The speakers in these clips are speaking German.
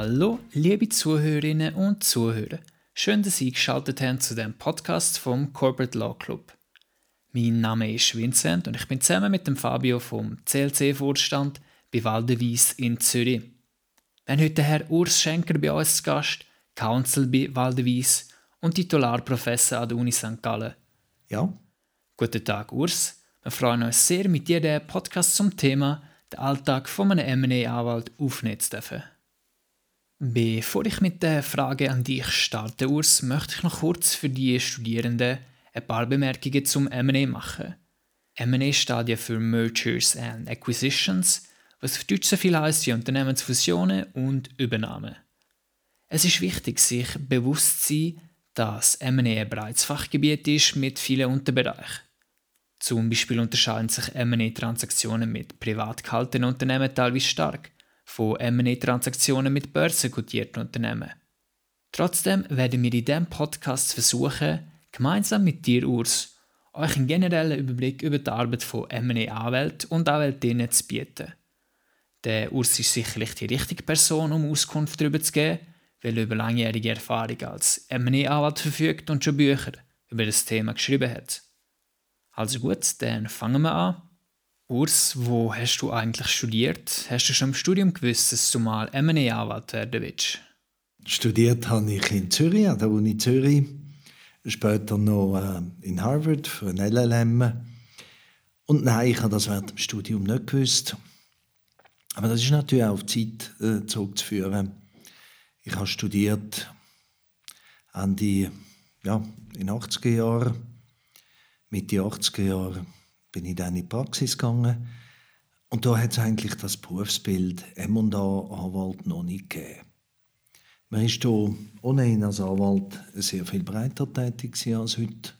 Hallo, liebe Zuhörerinnen und Zuhörer. Schön, dass Sie eingeschaltet haben zu dem Podcast vom Corporate Law Club. Mein Name ist Vincent und ich bin zusammen mit dem Fabio vom CLC-Vorstand bei Waldewies in Zürich. Wir haben heute Herr Urs Schenker bei uns zu Gast, Counsel bei Waldewies und Titularprofessor an der Uni St. Gallen. Ja. Guten Tag, Urs. Wir freuen uns sehr, mit dir den Podcast zum Thema den Alltag von einem M&A-Anwalt aufnehmen zu dürfen. Bevor ich mit der Frage an dich starte, Urs, möchte ich noch kurz für die Studierenden ein paar Bemerkungen zum M&A machen. M&A steht ja für Mergers and Acquisitions, was auf Deutsch so viel heisst wie Unternehmensfusionen und Übernahmen. Es ist wichtig, sich bewusst zu sein, dass M&A ein breites Fachgebiet ist mit vielen Unterbereichen. Zum Beispiel unterscheiden sich M&A-Transaktionen mit privat gehaltenen Unternehmen teilweise stark von M&A-Transaktionen mit börsenkotierten Unternehmen. Trotzdem werden wir in diesem Podcast versuchen, gemeinsam mit dir, Urs, euch einen generellen Überblick über die Arbeit von M&A-Anwälten und Anwältinnen zu bieten. Der Urs ist sicherlich die richtige Person, um Auskunft darüber zu geben, weil er über langjährige Erfahrung als M&A-Anwalt verfügt und schon Bücher über das Thema geschrieben hat. Also gut, dann fangen wir an. Urs, wo hast du eigentlich studiert? Hast du schon im Studium gewusst, dass du mal M&A-Anwalt werden willst? Studiert habe ich in Zürich, an der Uni Zürich. Später noch äh, in Harvard für ein LLM. Und nein, ich habe das während dem Studium nicht gewusst. Aber das ist natürlich auch auf die Zeit äh, zurückzuführen. Ich habe studiert Ende, ja, in den 80er Jahren, Mitte 80er Jahren bin ich dann in die Praxis gegangen. Und da hat es eigentlich das Berufsbild M&A-Anwalt noch nicht gegeben. Man ist hier ohnehin als Anwalt sehr viel breiter tätig als heute.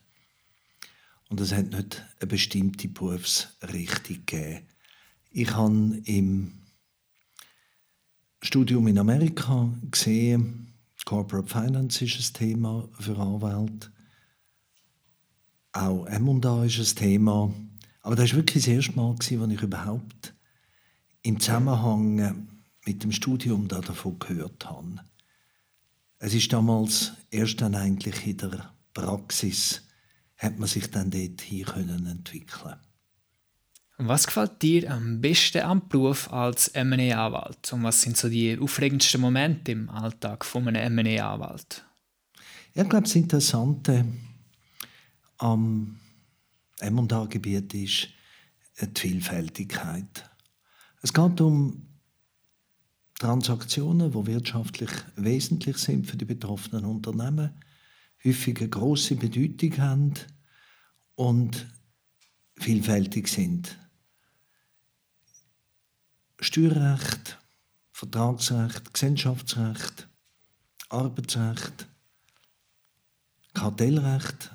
Und es hat nicht eine bestimmte Berufsrichtung gegeben. Ich habe im Studium in Amerika gesehen, Corporate Finance ist ein Thema für Anwälte. Auch M&A ist ein Thema. Aber das war wirklich das erste Mal, als ich überhaupt im Zusammenhang mit dem Studium davon gehört habe. Es ist damals erst dann eigentlich in der Praxis, hat man sich dann dort hier können entwickeln. Was gefällt dir am besten am Beruf als M&A-Anwalt und was sind so die aufregendsten Momente im Alltag von einem M&A-Anwalt? Ich glaube, das Interessante am M&A-Gebiet ist die Vielfältigkeit. Es geht um Transaktionen, die wirtschaftlich wesentlich sind für die betroffenen Unternehmen, häufig eine grosse Bedeutung haben und vielfältig sind. Steuerrecht, Vertragsrecht, Gesellschaftsrecht, Arbeitsrecht, Kartellrecht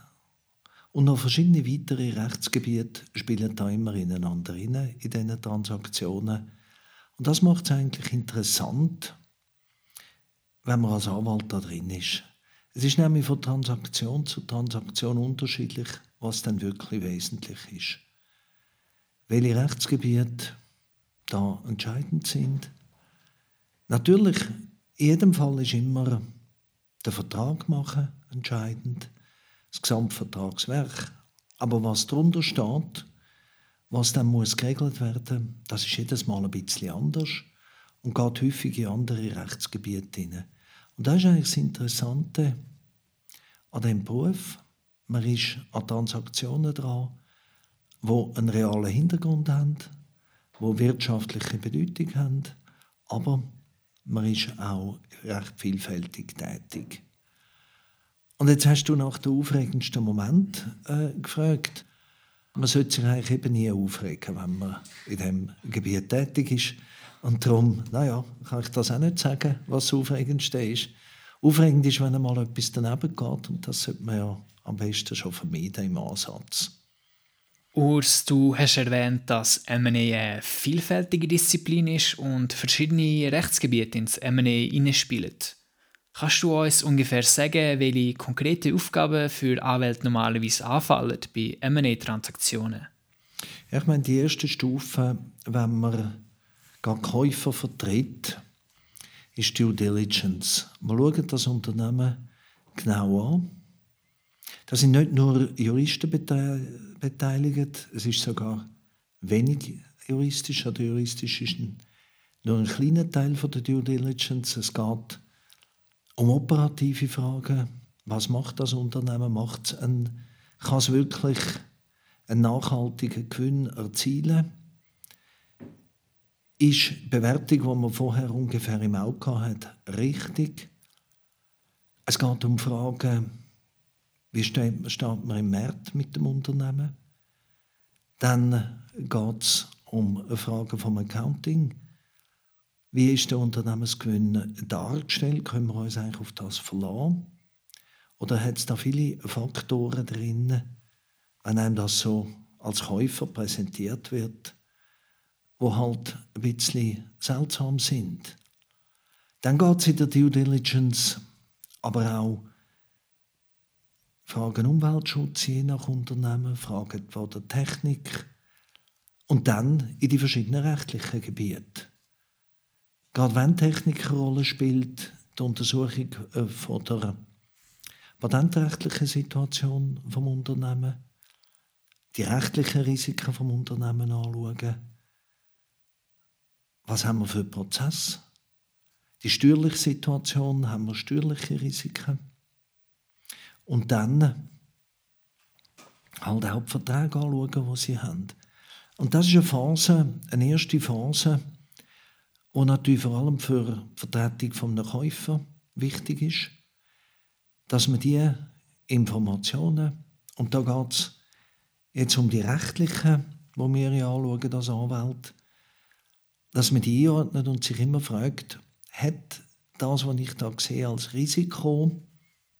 und noch verschiedene weitere Rechtsgebiete spielen da immer ineinander rein, in diesen Transaktionen. Und das macht es eigentlich interessant, wenn man als Anwalt da drin ist. Es ist nämlich von Transaktion zu Transaktion unterschiedlich, was dann wirklich wesentlich ist. Welche Rechtsgebiete da entscheidend sind. Natürlich, in jedem Fall ist immer der Vertrag machen entscheidend das Gesamtvertragswerk. Aber was darunter steht, was dann muss geregelt werden, das ist jedes Mal ein bisschen anders und geht häufig in andere Rechtsgebiete hinein. Und das ist eigentlich das Interessante an diesem Beruf. Man ist an Transaktionen dran, die einen realen Hintergrund haben, die wirtschaftliche Bedeutung haben, aber man ist auch recht vielfältig tätig. Und jetzt hast du nach dem aufregendsten Moment äh, gefragt. Man sollte sich eigentlich eben nie aufregen, wenn man in diesem Gebiet tätig ist. Und darum, naja, kann ich das auch nicht sagen, was das Aufregendste ist. Aufregend ist, wenn einmal etwas daneben geht. Und das sollte man ja am besten schon vermeiden im Ansatz. Urs, du hast erwähnt, dass M&A eine vielfältige Disziplin ist und verschiedene Rechtsgebiete ins M&A hineinspielen. Kannst du uns ungefähr sagen, welche konkrete Aufgaben für Anwälte normalerweise anfallen bei M&A-Transaktionen? Ja, ich meine, die erste Stufe, wenn man gar Käufer vertritt, ist Due Diligence. Wir schauen das Unternehmen genau an. Da sind nicht nur Juristen beteiligt, es ist sogar wenig juristisch. Oder juristisch ist nur ein kleiner Teil der Due Diligence. Es geht um operative Fragen. Was macht das Unternehmen? Macht ein, kann es wirklich einen nachhaltigen Gewinn erzielen? Ist die Bewertung, die man vorher ungefähr im Auge hat, richtig? Es geht um Fragen, wie steht, steht man im Markt mit dem Unternehmen? Dann geht es um Fragen vom Accounting. Wie ist der Unternehmensgewinn dargestellt? Können wir uns eigentlich auf das verlassen? Oder hat es da viele Faktoren drin, wenn einem das so als Käufer präsentiert wird, wo halt ein bisschen seltsam sind? Dann geht es in der Due Diligence aber auch Fragen Umweltschutz je nach Unternehmen, Fragen von der Technik und dann in die verschiedenen rechtlichen Gebiete. Gerade wenn Technik eine Rolle spielt, die Untersuchung äh, von der patentrechtlichen Situation vom Unternehmen, die rechtlichen Risiken vom Unternehmen anschauen. Was haben wir für Prozess? Die steuerliche Situation, haben wir steuerliche Risiken? Und dann halt auch die Verträge anschauen, die sie haben. Und das ist eine Phase, eine erste Phase, die natürlich vor allem für die Vertretung von Käufer wichtig ist, dass man die Informationen, und da geht es jetzt um die rechtlichen, wo wir ja anschauen als Anwalt, dass man die einordnet und sich immer fragt, hat das, was ich da sehe als Risiko,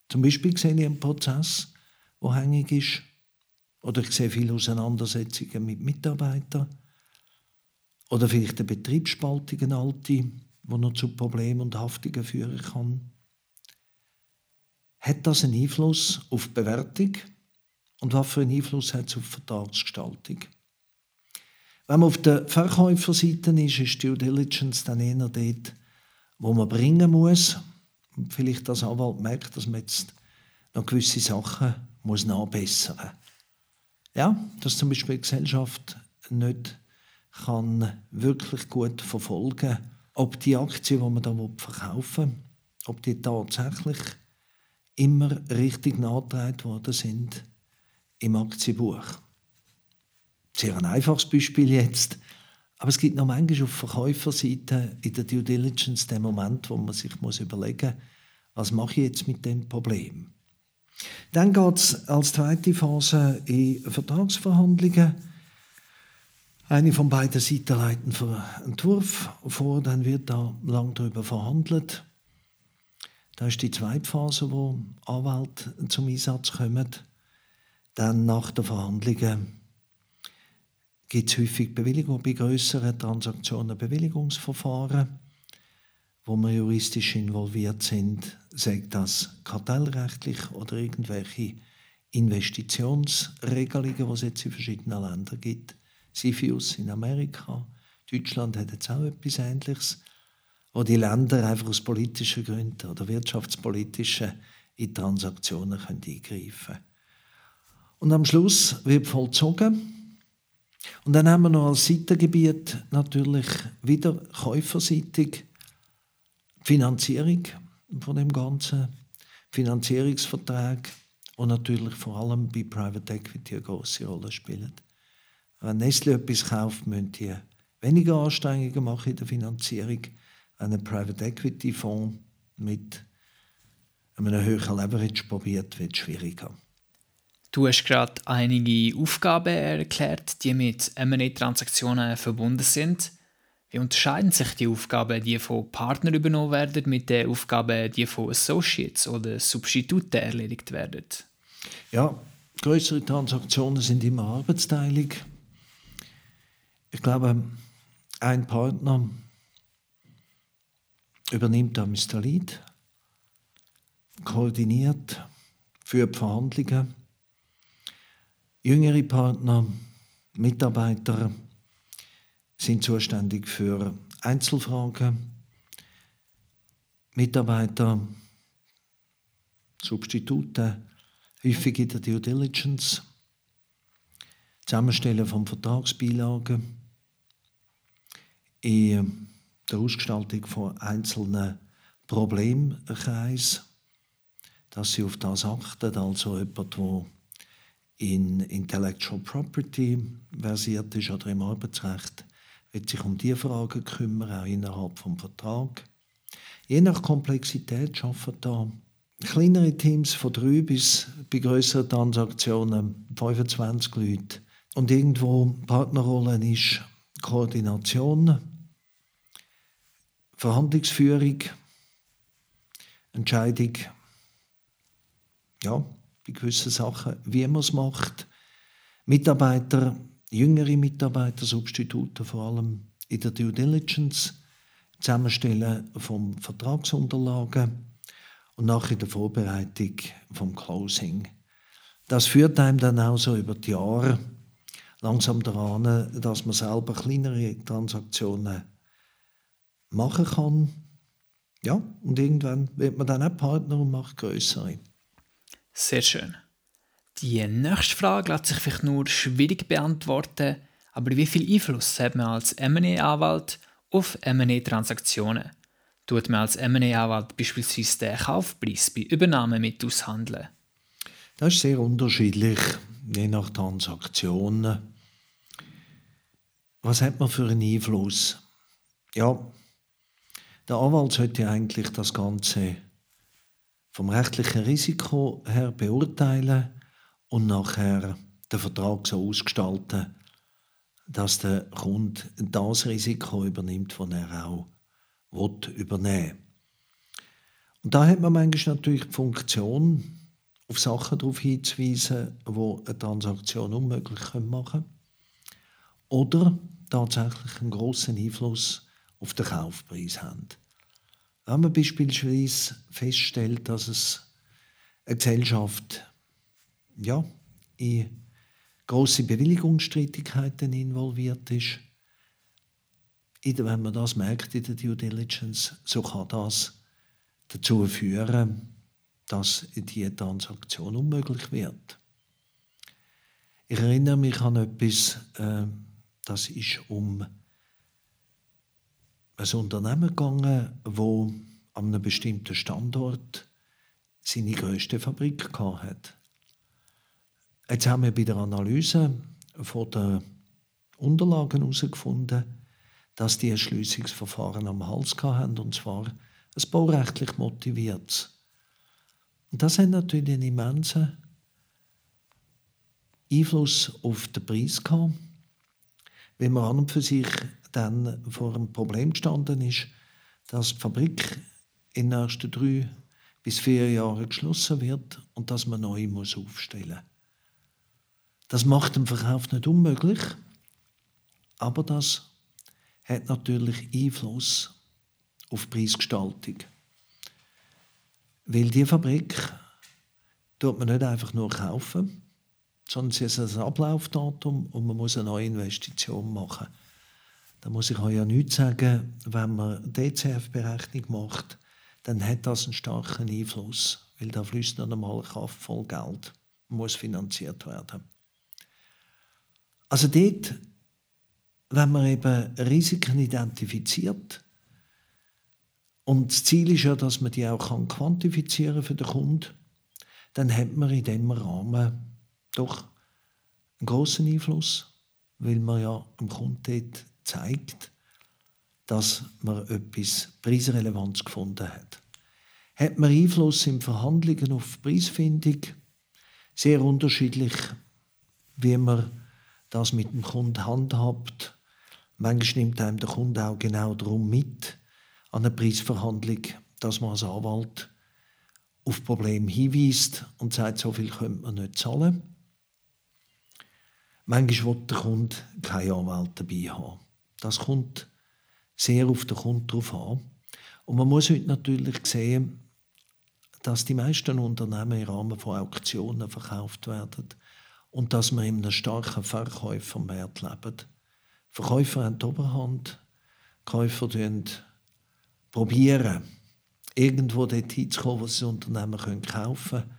zum Beispiel sehe ich einen Prozess, der hängig ist, oder ich sehe viele Auseinandersetzungen mit Mitarbeitern, oder vielleicht eine Betriebsspaltung, alte, die noch zu Problemen und Haftungen führen kann. Hat das einen Einfluss auf die Bewertung? Und was für einen Einfluss hat es auf die Vertragsgestaltung? Wenn man auf der Verkäuferseite ist, ist Due Diligence dann eher dort, wo man bringen muss. Und vielleicht als Anwalt merkt, dass man jetzt noch gewisse Sachen muss nachbessern muss. Ja, dass zum Beispiel die Gesellschaft nicht kann wirklich gut verfolgen, ob die Aktien, die man da verkaufen will, ob die tatsächlich immer richtig nachgetragen worden sind im Aktienbuch. Sehr ein einfaches Beispiel jetzt. Aber es gibt noch manchmal auf Verkäuferseite in der Due Diligence den Moment, wo man sich muss überlegen muss, was mache ich jetzt mit dem Problem. Dann geht es als zweite Phase in Vertragsverhandlungen. Eine von beiden Seiten leiten für Entwurf vor, dann wird da lang darüber verhandelt. Da ist die zweite Phase, wo Anwälte zum Einsatz kommen. Dann nach den Verhandlungen gibt es häufig Bewilligung bei größeren Transaktionen, Bewilligungsverfahren, wo wir juristisch involviert sind, sagt das kartellrechtlich oder irgendwelche Investitionsregelungen, die es jetzt in verschiedenen Ländern gibt. CFIUS in Amerika. Deutschland hat jetzt auch etwas Ähnliches, wo die Länder einfach aus politischen Gründen oder wirtschaftspolitischen in Transaktionen können eingreifen können. Und am Schluss wird vollzogen. Und dann haben wir noch als Seitengebiet natürlich wieder käuferseitig Finanzierung von dem Ganzen, Finanzierungsverträge und natürlich vor allem bei Private Equity eine große Rolle spielen. Wenn Nestle etwas kauft, müssen die weniger Anstrengungen machen in der Finanzierung. Wenn ein Private Equity Fonds mit einem höheren Leverage probiert, wird es schwieriger. Du hast gerade einige Aufgaben erklärt, die mit M&A-Transaktionen verbunden sind. Wie unterscheiden sich die Aufgaben, die von Partnern übernommen werden, mit den Aufgaben, die von Associates oder Substituten erledigt werden? Ja, größere Transaktionen sind immer arbeitsteilig. Ich glaube, ein Partner übernimmt am Mr. Lead, koordiniert, führt Verhandlungen. Jüngere Partner, Mitarbeiter sind zuständig für Einzelfragen, Mitarbeiter, Substitute, häufig in der Due Diligence, Zusammenstellen von Vertragsbeilagen, in der Ausgestaltung von einzelnen Problemkreisen, dass sie auf das achten, also jemand, der in Intellectual Property versiert ist oder im Arbeitsrecht, wird sich um diese Fragen kümmern, auch innerhalb des Vertrags. Je nach Komplexität arbeiten da kleinere Teams von drei bis bei größeren Transaktionen 25 Leute. Und irgendwo Partnerrollen ist Koordination, Verhandlungsführung, Entscheidung, ja, bei gewissen Sachen, wie man es macht. Mitarbeiter, jüngere Mitarbeiter, Substitute vor allem in der Due Diligence, Zusammenstellen von Vertragsunterlagen und nachher der Vorbereitung vom Closing. Das führt einem dann auch so über die Jahre langsam daran, dass man selber kleinere Transaktionen machen kann. Ja, und irgendwann wird man dann auch Partner und macht größere. Sehr schön. Die nächste Frage lässt sich vielleicht nur schwierig beantworten, aber wie viel Einfluss hat man als M&A-Anwalt auf M&A-Transaktionen? Tut man als M&A-Anwalt beispielsweise den Kaufpreis bei Übernahme mit aushandeln? Das ist sehr unterschiedlich, je nach Transaktion. Was hat man für einen Einfluss? Ja, der Anwalt sollte eigentlich das Ganze vom rechtlichen Risiko her beurteilen und nachher den Vertrag so ausgestalten, dass der Kunde das Risiko übernimmt, das er auch will Und da hat man manchmal natürlich die Funktion, auf Sachen darauf hinzuweisen, die eine Transaktion unmöglich machen können. Oder tatsächlich einen grossen Einfluss auf den Kaufpreis haben. Wenn man beispielsweise feststellt, dass es eine Gesellschaft ja, in große Bewilligungsstreitigkeiten involviert ist, wenn man das merkt in der Due Diligence, so kann das dazu führen, dass die Transaktion unmöglich wird. Ich erinnere mich an etwas, äh, das ist um ein Unternehmen gegangen, wo an einem bestimmten Standort seine größte Fabrik hat. Jetzt haben wir bei der Analyse von der Unterlagen herausgefunden, dass die Erschliessungsverfahren am Hals hatten, und zwar ein baurechtlich motiviert. Und das hat natürlich einen immensen Einfluss auf den Preis gehabt, weil man an und für sich dann vor einem Problem gestanden ist, dass die Fabrik in den nächsten drei bis vier Jahren geschlossen wird und dass man neu muss aufstellen. Das macht den Verkauf nicht unmöglich, aber das hat natürlich Einfluss auf die Preisgestaltung. Weil die Fabrik tut man nicht einfach nur kaufen, sondern sie ist ein Ablaufdatum und man muss eine neue Investition machen. Da muss ich euch ja nichts sagen, wenn man DCF-Berechnung macht, dann hat das einen starken Einfluss, weil da fließt noch einmal Kraft voll Geld muss finanziert werden. Also dort, wenn man eben Risiken identifiziert, und das Ziel ist ja, dass man die auch kann für den Kunden, dann hat man in diesem Rahmen doch einen großen Einfluss, weil man ja Kunden dort zeigt, dass man etwas Preisrelevanz gefunden hat. Hat man Einfluss in Verhandlungen auf Preisfindung? Sehr unterschiedlich, wie man das mit dem Kunden handhabt. Manchmal nimmt einem der Kunde auch genau darum mit, an eine Preisverhandlung, dass man als Anwalt auf Probleme hinweist und sagt, so viel könnte man nicht zahlen. Manchmal will der Kunde keine Anwalt dabei haben. Das kommt sehr auf den Kunden drauf an. Und man muss heute natürlich sehen, dass die meisten Unternehmen im Rahmen von Auktionen verkauft werden und dass wir in einem starken Verkäufermarkt leben. Verkäufer haben die Oberhand, Käufer probieren, irgendwo dort hinzukommen, sie das Unternehmen kaufen können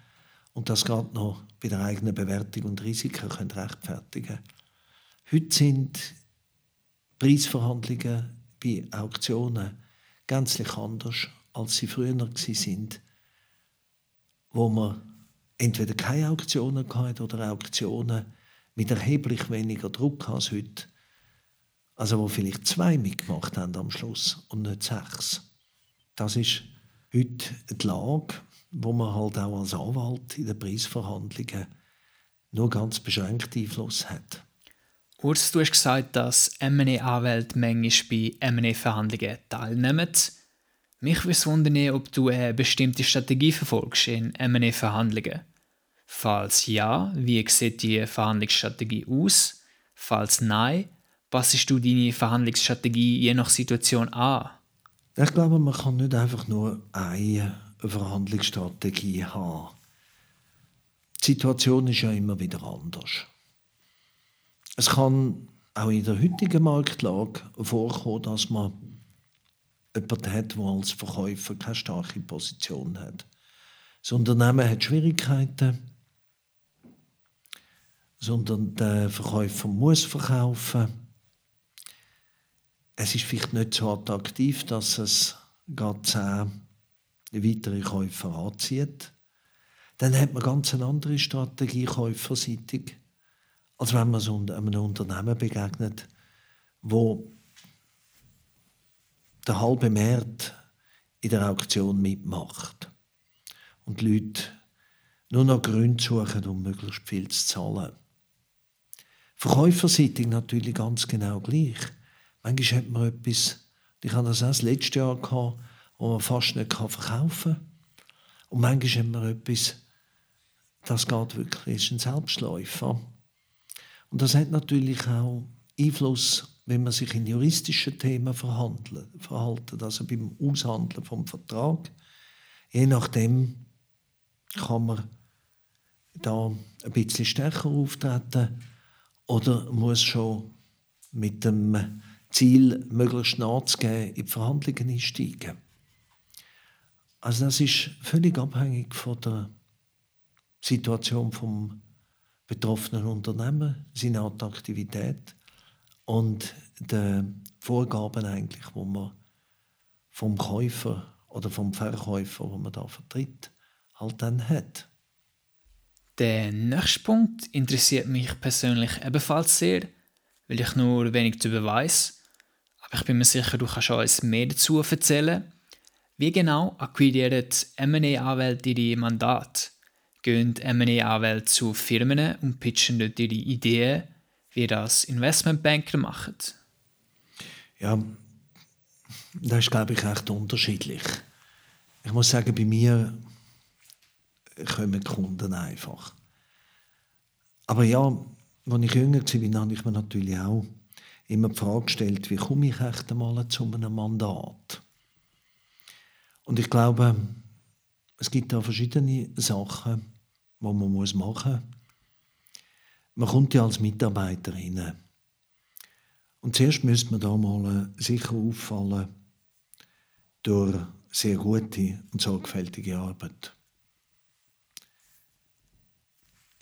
und das gerade noch bei der eigenen Bewertung und Risiken können rechtfertigen Heute sind Preisverhandlungen bei Auktionen gänzlich anders, als sie früher waren, wo man entweder keine Auktionen hatte oder Auktionen mit erheblich weniger Druck als heute. Also wo vielleicht zwei mitgemacht haben am Schluss und nicht sechs. Das ist heute die Lage, wo man halt auch als Anwalt in den Preisverhandlungen nur ganz beschränkt Einfluss hat. Urs, du hast gesagt, dass M&A-Anwälte manchmal bei M&A-Verhandlungen teilnehmen. Mich würde wundern, ob du eine bestimmte Strategie verfolgst in M&A-Verhandlungen. Falls ja, wie sieht die Verhandlungsstrategie aus? Falls nein, passest du deine Verhandlungsstrategie je nach Situation an? Ich glaube, man kann nicht einfach nur eine Verhandlungsstrategie haben. Die Situation ist ja immer wieder anders. Es kann auch in der heutigen Marktlage vorkommen, dass man jemanden hat, der als Verkäufer keine starke Position hat. Das Unternehmen hat Schwierigkeiten, sondern der Verkäufer muss verkaufen. Es ist vielleicht nicht so attraktiv, dass es gerade zehn weitere Käufer anzieht. Dann hat man ganz eine andere Strategie käuferseitig als wenn man so einem Unternehmen begegnet, wo der halbe Markt in der Auktion mitmacht und die Leute nur noch Gründe suchen, um möglichst viel zu zahlen. Verkäuferseitig natürlich ganz genau gleich. Manchmal hat man etwas, ich hatte das auch das letzte Jahr, gehabt, wo man fast nicht verkaufen kann. Und manchmal hat man etwas, das geht wirklich, ist ein Selbstläufer. Und das hat natürlich auch Einfluss, wenn man sich in juristischen Themen verhalten, also beim Aushandeln vom Vertrag. Je nachdem kann man da ein bisschen stärker auftreten oder muss schon mit dem Ziel, möglichst nachzugeben, in die Verhandlungen einsteigen. Also das ist völlig abhängig von der Situation vom betroffenen Unternehmen, seine Attraktivität und den Vorgaben eigentlich, wo man vom Käufer oder vom Verkäufer, wo man da vertritt, halt dann hat. Der nächste Punkt interessiert mich persönlich ebenfalls sehr, weil ich nur wenig darüber weiß. Aber ich bin mir sicher, du kannst uns mehr dazu erzählen. Wie genau akquirieren M&A-Anwälte ihre Mandate? gehen M&A-Anwälte zu Firmen und pitchen dort ihre Ideen, wie das Investmentbanker machen? Ja, das ist, glaube ich, recht unterschiedlich. Ich muss sagen, bei mir kommen Kunden einfach. Aber ja, als ich jünger war, habe ich mir natürlich auch immer die Frage gestellt, wie komme ich echt einmal zu einem Mandat? Und ich glaube, es gibt da verschiedene Sachen, was man muss machen muss. Man kommt ja als Mitarbeiter rein. Und zuerst müsste man da mal sicher auffallen durch sehr gute und sorgfältige Arbeit.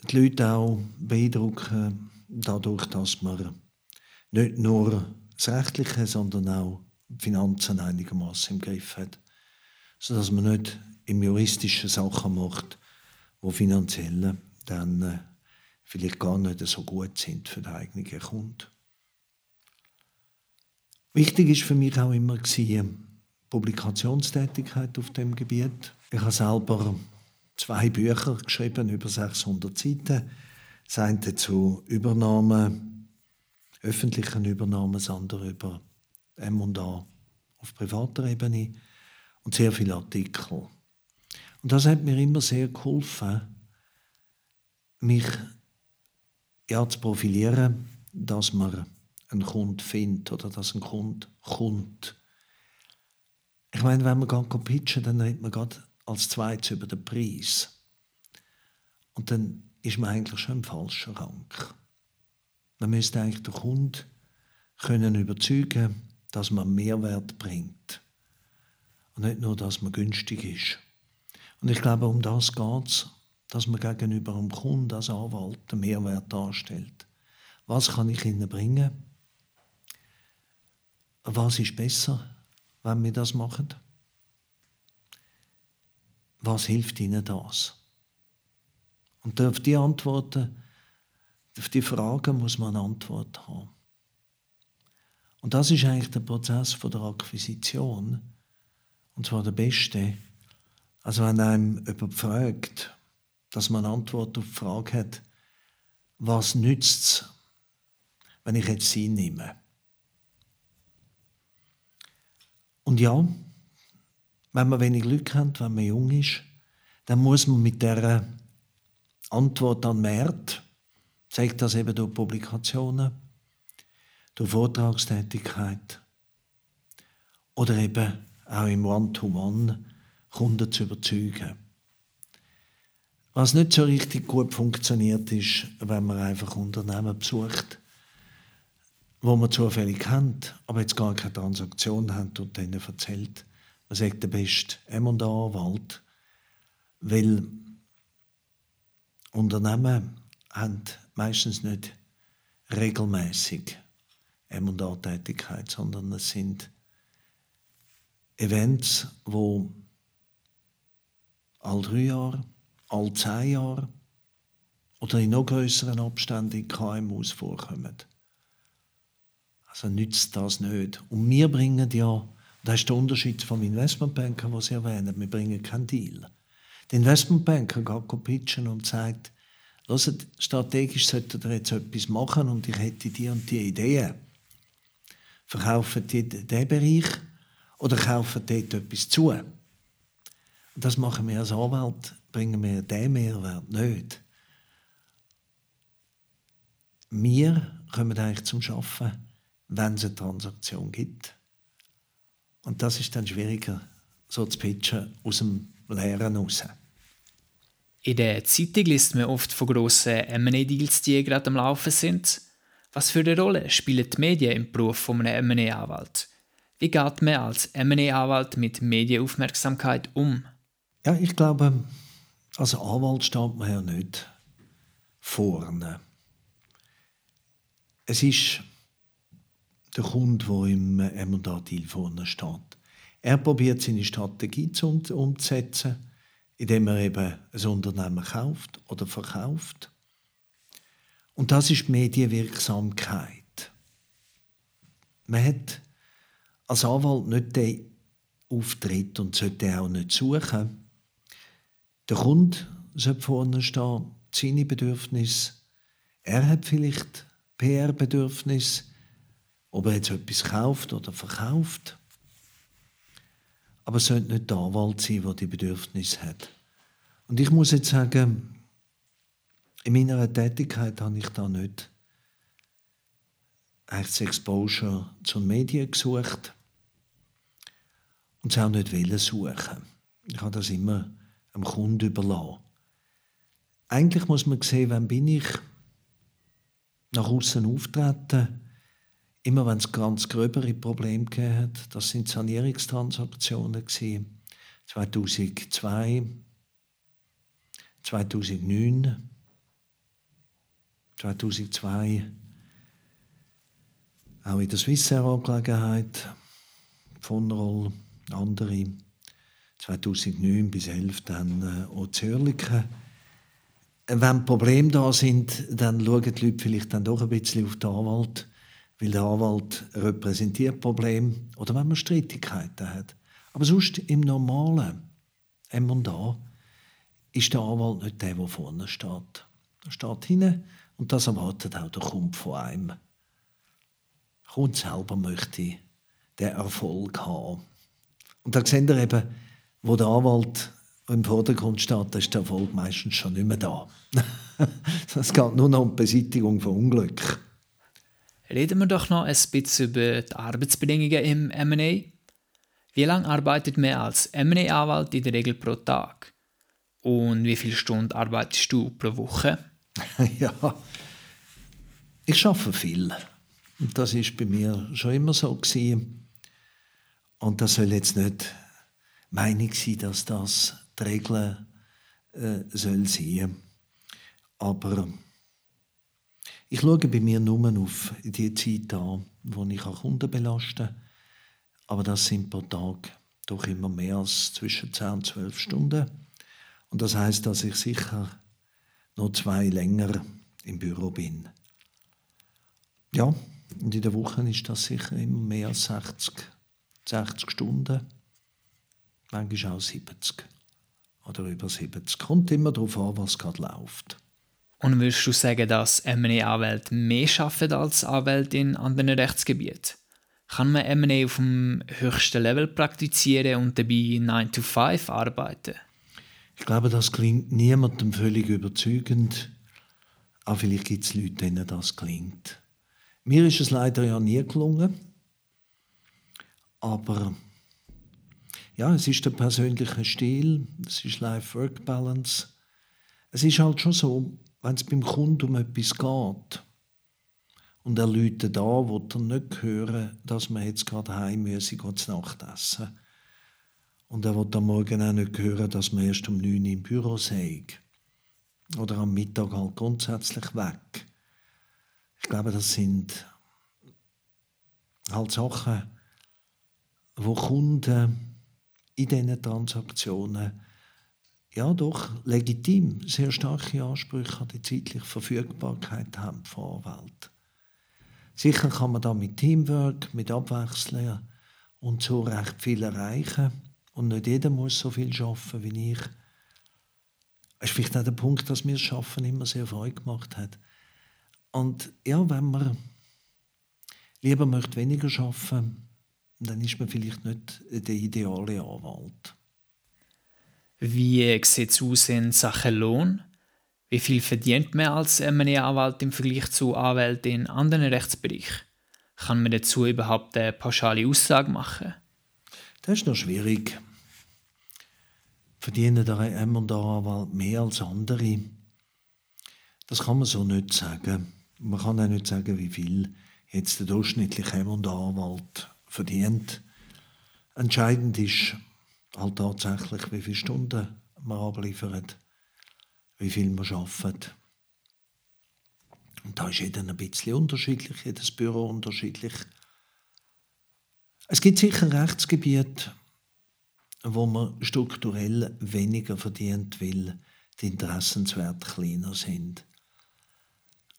Die Leute auch beeindrucken dadurch, dass man nicht nur das Rechtliche, sondern auch die Finanzen einigermaßen im Griff hat. Sodass man nicht im juristischen Sachen macht, wo finanziell dann äh, vielleicht gar nicht so gut sind für den eigenen Kunden. Wichtig ist für mich auch immer gewesen, Publikationstätigkeit auf dem Gebiet. Ich habe selber zwei Bücher geschrieben, über 600 Seiten. Das eine zu Übernahmen, öffentlichen Übernahmen, das andere über M&A auf privater Ebene und sehr viele Artikel. Und das hat mir immer sehr geholfen, mich ja, zu profilieren, dass man einen Kunden findet oder dass ein Kunde kommt. Ich meine, wenn man gerade pitchen, dann redet man gerade als zweites über den Preis. Und dann ist man eigentlich schon im falschen Rang. Man müsste eigentlich den Kunden können überzeugen, dass man Mehrwert bringt. Und nicht nur, dass man günstig ist. Und ich glaube, um das geht es, dass man gegenüber dem Kunden als Anwalt einen Mehrwert darstellt. Was kann ich Ihnen bringen? Was ist besser, wenn wir das machen? Was hilft Ihnen das? Und auf die Antworten, auf die Fragen muss man eine Antwort haben. Und das ist eigentlich der Prozess von der Akquisition. Und zwar der beste. Also wenn einem jemand fragt, dass man eine Antwort auf die Frage hat, was nützt es, wenn ich jetzt sie nehme? Und ja, wenn man wenig Glück hat, wenn man jung ist, dann muss man mit der Antwort an Markt, zeigt das eben durch Publikationen, durch Vortragstätigkeit oder eben auch im One-to-One Kunden zu überzeugen. Was nicht so richtig gut funktioniert, ist, wenn man einfach Unternehmen besucht, wo man zufällig kennt, aber jetzt gar keine Transaktion hat und denen erzählt, man sagt der beste M&A-Wald, weil Unternehmen haben meistens nicht regelmäßig M&A-Tätigkeit, sondern es sind Events, wo all drei Jahre, all zehn Jahre oder in noch größeren Abständen in KMUs vorkommen. Also nützt das nicht. Und wir bringen ja, das ist der Unterschied vom Investmentbanker, was Sie erwähnen, wir bringen keinen Deal. Der Investmentbanker geht pitchen und sagt, Hört, strategisch solltet ihr jetzt etwas machen und ich hätte die und die Ideen. Verkaufen die diesen Bereich oder kaufen dort etwas zu? Und das machen wir als Anwalt, bringen wir diesen Mehrwert nicht. Wir kommen eigentlich zum Arbeiten wenn es eine Transaktion gibt. Und das ist dann schwieriger, so zu pitchen aus dem Leeren raus. In der Zeitung liest man oft von grossen M&A-Deals, die gerade am Laufen sind. Was für eine Rolle spielen die Medien im Beruf von einem M&A-Anwalt? Wie geht man als M&A-Anwalt mit Medienaufmerksamkeit um? Ja, ich glaube, als Anwalt steht man ja nicht vorne. Es ist der Kunde, der im M&A-Deal vorne steht. Er probiert seine Strategie umzusetzen, indem er eben ein Unternehmen kauft oder verkauft. Und das ist die Medienwirksamkeit. Man hat als Anwalt nicht den Auftritt und sollte auch nicht suchen. Der Kunde sollte vorne stehen, seine Bedürfnisse. Er hat vielleicht PR-Bedürfnisse ob er jetzt etwas kauft oder verkauft. Aber es sollte nicht der Anwalt sein, der die Bedürfnisse hat. Und ich muss jetzt sagen, in meiner Tätigkeit habe ich da nicht das Exposure zu den Medien gesucht und es auch nicht suchen. Ich habe das immer am Kunden überlassen. Eigentlich muss man sehen, wann bin ich nach außen auftreten immer wenn es ganz gröbere Probleme hat, das sind Sanierungstransaktionen gewesen. 2002, 2009, 2002 auch in der Swissair-Angelegenheit, von Roll, andere, 2009 bis 2011 dann äh, auch Zürlichen. Wenn Probleme da sind, dann schauen die Leute vielleicht dann doch ein bisschen auf den Anwalt weil der Anwalt repräsentiert Probleme oder wenn man Streitigkeiten hat. Aber sonst im normalen M&A ist der Anwalt nicht der, der vorne steht. Er steht hinten und das erwartet auch der Kunde von einem. Der Kunde selber möchte den Erfolg haben. Und da seht ihr eben, wo der Anwalt im Vordergrund steht, ist der Erfolg meistens schon nicht mehr da. Es geht nur noch um die Beseitigung von Unglück. Reden wir doch noch ein bisschen über die Arbeitsbedingungen im M&A. Wie lange arbeitet man als M&A-Anwalt in der Regel pro Tag? Und wie viele Stunden arbeitest du pro Woche? ja, ich arbeite viel. Und das ist bei mir schon immer so gewesen. Und das soll jetzt nicht Meinung sein, dass das die Regel äh, soll sein. Aber ich schaue bei mir nur auf die Zeit an, wo ich Kunden belasten kann. Aber das sind pro Tag doch immer mehr als zwischen 10 und 12 Stunden. Und das heißt, dass ich sicher noch zwei länger im Büro bin. Ja, und in der Woche ist das sicher immer mehr als 60, 60 Stunden. Manchmal auch 70 oder über 70. Kommt immer darauf an, was gerade läuft. Und würdest du sagen, dass M&A-Anwälte mehr arbeiten als Anwälte in anderen Rechtsgebieten? Kann man M&A auf dem höchsten Level praktizieren und dabei 9 to 5 arbeiten? Ich glaube, das klingt niemandem völlig überzeugend. Aber vielleicht gibt es Leute, denen das klingt. Mir ist es leider ja nie gelungen. Aber ja, es ist der persönliche Stil, es ist Life-Work-Balance. Es ist halt schon so, wenn es beim Kunden um etwas geht und er Leute da, wo er nicht hören, dass man jetzt gerade heim müsse, zu Nacht essen. Und er will am Morgen auch nicht hören, dass man erst um 9 Uhr im Büro sei. Oder am Mittag halt grundsätzlich weg. Ich glaube, das sind halt Sachen, wo Kunden in diesen Transaktionen ja doch legitim sehr starke Ansprüche an die zeitliche Verfügbarkeit haben von Anwälten. Sicher kann man da mit Teamwork, mit Abwechseln und so recht viel erreichen. Und nicht jeder muss so viel schaffen wie ich. Es ist vielleicht auch der Punkt, dass mir das Schaffen immer sehr Freude gemacht hat. Und ja, wenn man lieber möchte weniger schaffen, dann ist man vielleicht nicht der ideale Anwalt. Wie sieht es aus in Sachen Lohn? Wie viel verdient man als M&A-Anwalt im Vergleich zu Anwälten in anderen Rechtsbereichen? Kann man dazu überhaupt eine pauschale Aussage machen? Das ist noch schwierig. Verdienen der M&A-Anwalt mehr als andere? Das kann man so nicht sagen. Man kann auch nicht sagen, wie viel jetzt der durchschnittliche M&A-Anwalt verdient. Entscheidend ist halt tatsächlich, wie viele Stunden man abliefert, wie viel man arbeitet. Und da ist jeder ein bisschen unterschiedlich, jedes Büro unterschiedlich. Es gibt sicher Rechtsgebiete, wo man strukturell weniger verdient, weil die Interessenswerte kleiner sind.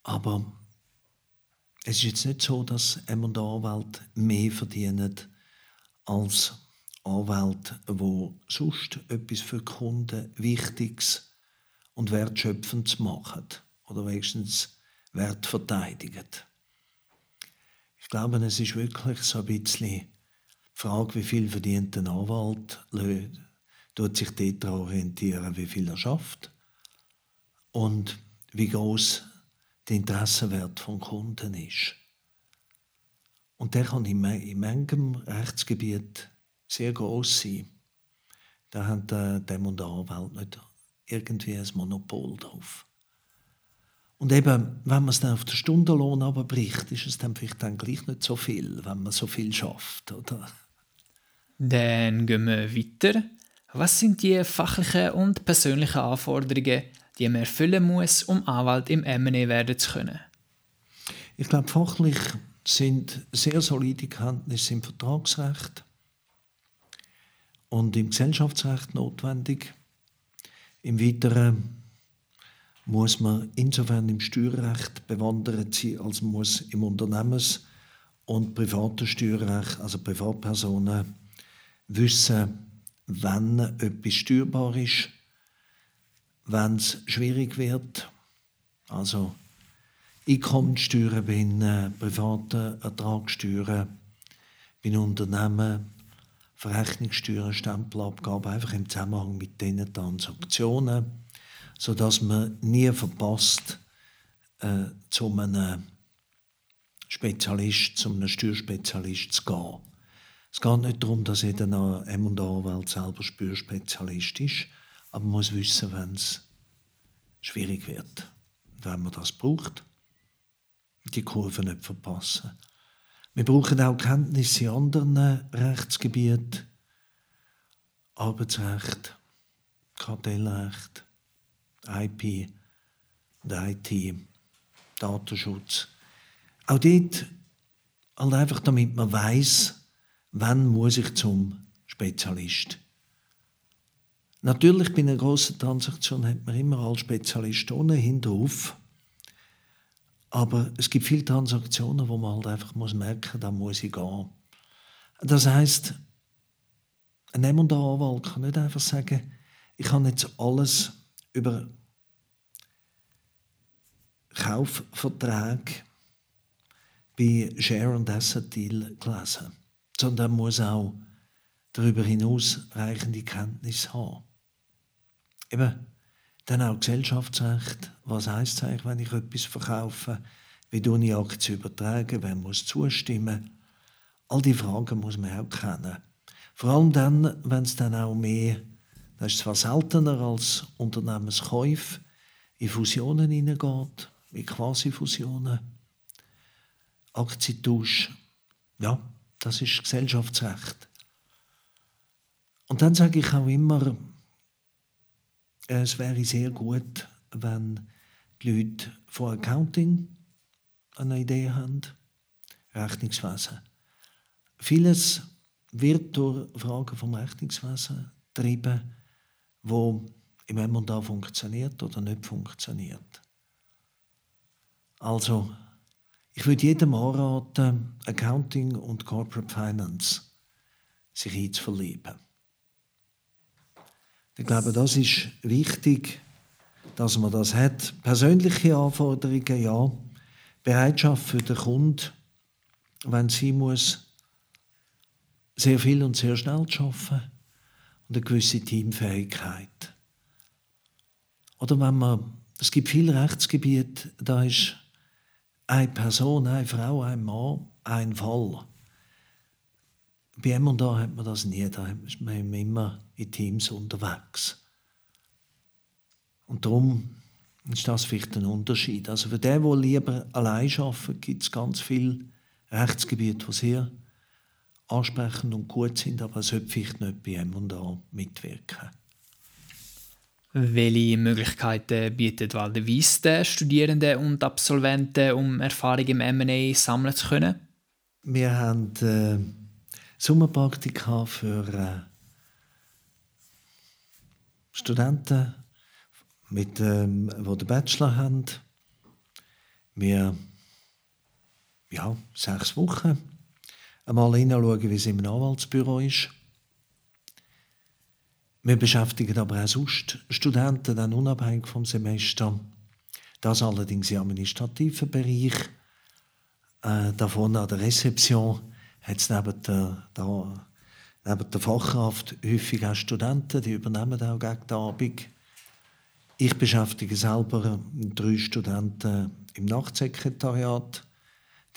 Aber es ist jetzt nicht so, dass M&A-Anwälte mehr verdienen als Anwälte, die sonst etwas für Kunden Wichtiges und Wertschöpfendes machen oder wenigstens Wert verteidigen. Ich glaube, es ist wirklich so ein bisschen die Frage, wie viel verdient ein Anwalt, tut sich dort orientieren, wie viel er schafft und wie groß der Interessenwert vom Kunden ist. Und der kann in, manchem Rechtsgebiet sehr groß sein. Da hat der Dem und der Anwalt nicht irgendwie ein Monopol drauf. Und eben, wenn man es dann auf den Stundenlohn abbricht, ist es dann vielleicht dann gleich nicht so viel, wenn man so viel schafft, oder? Dann gehen wir weiter. Was sind die fachlichen und persönlichen Anforderungen, die man erfüllen muss, um Anwalt im M&A werden zu können? Ich glaube, fachlich sind sehr solide Kenntnisse im Vertragsrecht und im Gesellschaftsrecht notwendig. Im Weiteren muss man insofern im Steuerrecht bewandert sein, als muss im Unternehmens- und privaten Steuerrecht, also Privatpersonen, wissen, wann etwas steuerbar ist wenn es schwierig wird, also Einkommenssteuern bei äh, privaten Ertragssteuern, bei Unternehmen, Verrechnungssteuern, Stempelabgaben, einfach im Zusammenhang mit diesen Transaktionen, sodass man nie verpasst, äh, zu einem Spezialist, zu einem Steuerspezialist zu gehen. Es geht nicht darum, dass jeder M&A-Anwalt selber Steuerspezialist ist, aber man muss wissen, wenn es schwierig wird, wenn man das braucht, die Kurve nicht verpassen. Wir brauchen auch Kenntnisse in anderen Rechtsgebieten Arbeitsrecht, Kartellrecht, IP und IT, Datenschutz. Auch dort halt einfach, damit man weiß, wann muss ich zum Spezialist. Natürlich bei einer grossen Transaktion hat man immer als Spezialist ohnehin drauf. Aber es gibt viele Transaktionen, wo man halt einfach muss merken, da muss ich gehen. Das heißt, ein nehmender Anwalt kann nicht einfach sagen, ich kann jetzt alles über Kaufverträge bei Share and Asset Deal gelesen, sondern er muss auch darüber hinaus reichende Kenntnis haben. Eben, dann auch Gesellschaftsrecht. Was heisst es eigentlich, wenn ich etwas verkaufe? Wie tue ich Aktien übertragen? Wer muss zustimmen? All die Fragen muss man auch kennen. Vor allem dann, wenn es dann auch mehr, das ist zwar seltener als Unternehmenskäufe, in Fusionen hineingeht, in Quasi-Fusionen, Aktientausch, ja, das ist Gesellschaftsrecht. Und dann sage ich auch immer, es wäre sehr gut, wenn die Leute von Accounting eine Idee haben, Rechnungswesen. Vieles wird durch Fragen vom Rechnungswesen getrieben, wo im M&A funktioniert oder nicht funktioniert. Also, ich würde jedem anraten, Accounting und Corporate Finance sich einzuverlieben. Ich glaube, das ist wichtig, dass man das hat. Persönliche Anforderungen, ja. Bereitschaft für den Kunden, wenn sie muss, sehr viel und sehr schnell zu arbeiten und eine gewisse Teamfähigkeit. Oder wenn man, es gibt viele Rechtsgebiete, da ist eine Person, eine Frau, ein Mann, ein Fall. Bei M&A hat man das nie, da ist man immer in Teams unterwegs. Und darum ist das vielleicht ein Unterschied. Also für den, der lieber allein arbeitet, gibt es ganz viele Rechtsgebiete, die sehr ansprechend und gut sind, aber es sollte vielleicht nicht bei M&A mitwirken. Welche Möglichkeiten bietet Walde Weiss den Studierenden und Absolventen, um Erfahrung im M&A sammeln zu können? Wir haben äh, Sommerpraktika für äh, Studenten, mit, ähm, die den Bachelor haben. Wir ja, sechs Wochen einmal hinschauen, wie es im Anwaltsbüro ist. Wir beschäftigen aber auch sonst Studenten, dann unabhängig vom Semester. Das allerdings im administrativen Bereich. Äh, davon an der Rezeption hat es neben der, da, neben der Fachkraft häufig auch Studenten, die übernehmen auch gegen die Abend. Ich beschäftige selber drei Studenten im Nachtsekretariat.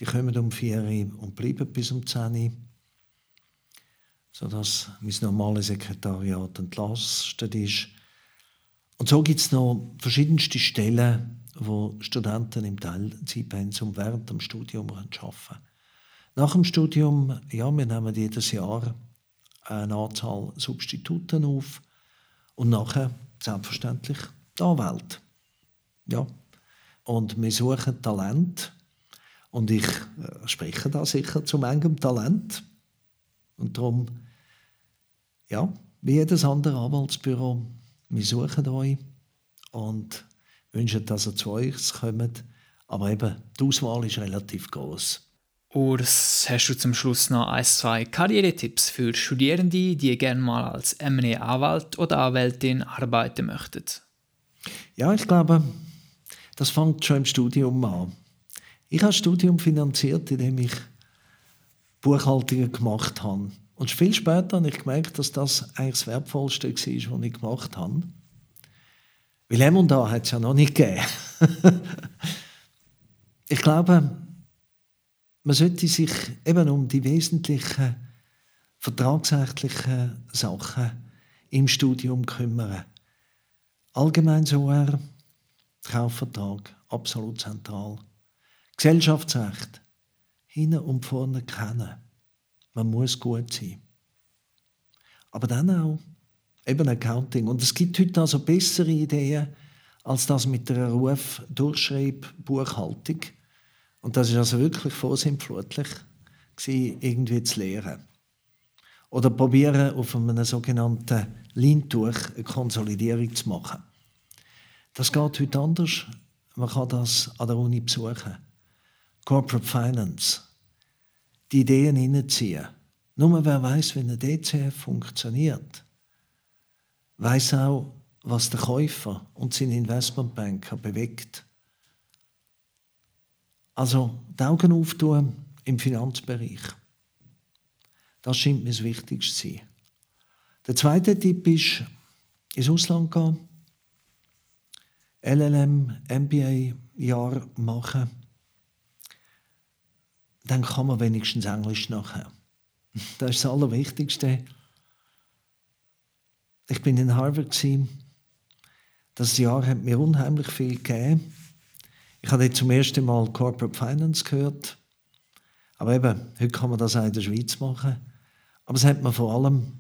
Die kommen um 4 Uhr und bleiben bis um 10 Uhr. Sodass mein normales Sekretariat entlastet ist. Und so gibt es noch verschiedenste Stellen, wo Studenten im Teilzeitpensum während dem Studium arbeiten können. Nach dem Studium, ja, wir nehmen jedes Jahr eine Anzahl Substituten auf und nachher selbstverständlich die Anwälte. Ja. Und wir suchen Talent und ich äh, spreche da sicher zu manchem Talent. Und darum, ja, wie jedes andere Anwaltsbüro, wir suchen euch und wünschen, dass ihr zu uns kommt. Aber eben, die Auswahl ist relativ groß. Urs, hast du zum Schluss noch ein, zwei Karrieretipps für Studierende, die gerne mal als M&A-Anwalt oder Anwältin arbeiten möchten? Ja, ich glaube, das fängt schon im Studium an. Ich habe das Studium finanziert, indem ich Buchhaltungen gemacht habe. Und viel später habe ich gemerkt, dass das eigentlich das Wertvollste war, was ich gemacht habe. Weil M&A hat es ja noch nicht gegeben. ich glaube, man sollte sich eben um die wesentlichen vertragsrechtlichen Sachen im Studium kümmern. Allgemein so er Kaufvertrag, absolut zentral. Gesellschaftsrecht, hinten und vorne kennen. Man muss gut sein. Aber dann auch eben Accounting. Und es gibt heute also bessere Ideen als das mit der Ruf Durchschreibbuchhaltung. Und das ist also wirklich vorsinnflutlich, irgendwie zu lernen. Oder probieren, auf einem sogenannten Leintuch eine Konsolidierung zu machen. Das geht heute anders. Man kann das an der Uni besuchen. Corporate Finance. Die Ideen hineinziehen. Nur wer weiß, wie eine DCF funktioniert, weiß auch, was der Käufer und sein Investmentbanker bewegt. Also die Augen auftun im Finanzbereich. Das scheint mir das Wichtigste zu sein. Der zweite Tipp ist, ins Ausland gehen, LLM, MBA-Jahr machen. Dann kann man wenigstens Englisch nachher. Das ist das Allerwichtigste. Ich bin in Harvard. Das Jahr hat mir unheimlich viel gegeben. Ich habe zum ersten Mal Corporate Finance gehört. Aber eben, heute kann man das auch in der Schweiz machen. Aber es hat mir vor allem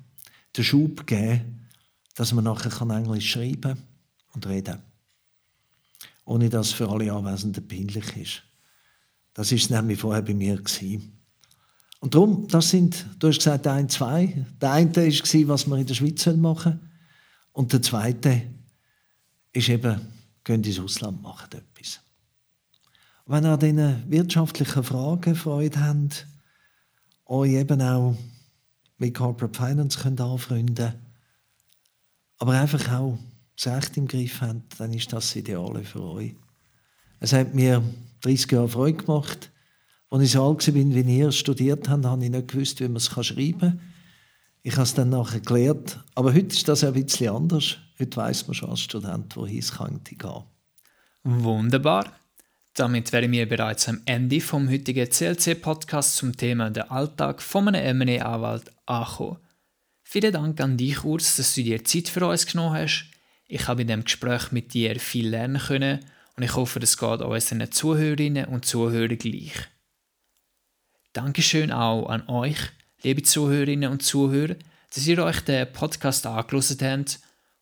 den Schub gegeben, dass man nachher Englisch schreiben und reden Ohne dass es für alle Anwesenden peinlich ist. Das ist nämlich vorher bei mir. Gewesen. Und darum, das sind, du hast gesagt, ein, zwei. Der eine war, was wir in der Schweiz machen sollen. Und der zweite ist eben, gehen ins Ausland, machen etwas. Wenn ihr an diesen wirtschaftlichen Fragen Freude habt, euch eben auch mit Corporate Finance könnt anfreunden aber einfach auch das Recht im Griff habt, dann ist das, Ideale für euch. Es hat mir 30 Jahre Freude gemacht. Als ich so alt war, wie ihr studiert habt, habe ich nicht gewusst, wie man es schreiben kann. Ich habe es dann nachher gelernt. Aber heute ist das ein bisschen anders. Heute weiß man schon als Student, wohin es könnte gehen. Wunderbar. Damit wären wir bereits am Ende vom heutigen CLC-Podcast zum Thema der Alltag von einem M&A-Anwalt angekommen. Vielen Dank an dich, Urs, dass du dir Zeit für uns genommen hast. Ich habe in dem Gespräch mit dir viel lernen können und ich hoffe, das geht unseren Zuhörerinnen und Zuhörern gleich. Dankeschön auch an euch, liebe Zuhörerinnen und Zuhörer, dass ihr euch den Podcast angelost habt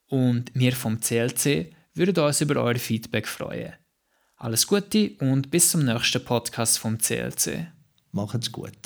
und wir vom CLC würden uns über euer Feedback freuen. Alles Gute und bis zum nächsten Podcast vom CLC. Macht's gut.